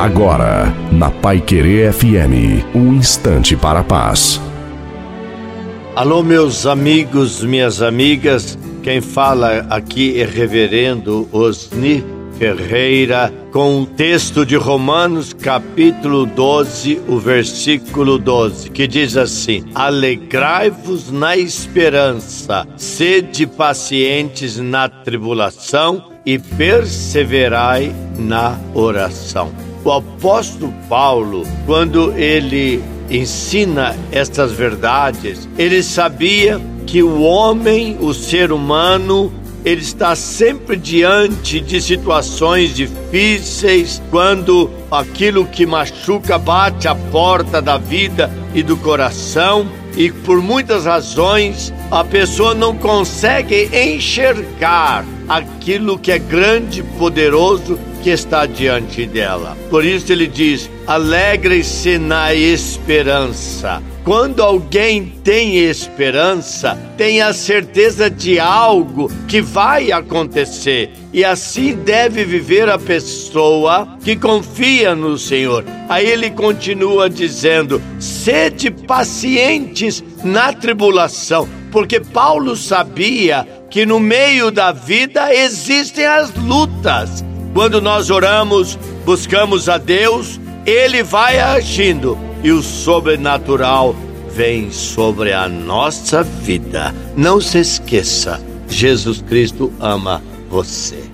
Agora, na Pai Querer FM, um instante para a paz. Alô, meus amigos, minhas amigas. Quem fala aqui é Reverendo Osni Ferreira, com o texto de Romanos, capítulo 12, o versículo 12, que diz assim: Alegrai-vos na esperança, sede pacientes na tribulação e perseverai na oração. O apóstolo Paulo, quando ele ensina estas verdades, ele sabia que o homem, o ser humano, ele está sempre diante de situações difíceis, quando aquilo que machuca bate a porta da vida e do coração, e por muitas razões a pessoa não consegue enxergar aquilo que é grande, poderoso que está diante dela. Por isso ele diz: alegre-se na esperança. Quando alguém tem esperança, tem a certeza de algo que vai acontecer. E assim deve viver a pessoa que confia no Senhor. Aí ele continua dizendo: sede pacientes na tribulação, porque Paulo sabia que no meio da vida existem as lutas. Quando nós oramos, buscamos a Deus, Ele vai agindo e o sobrenatural vem sobre a nossa vida. Não se esqueça, Jesus Cristo ama você.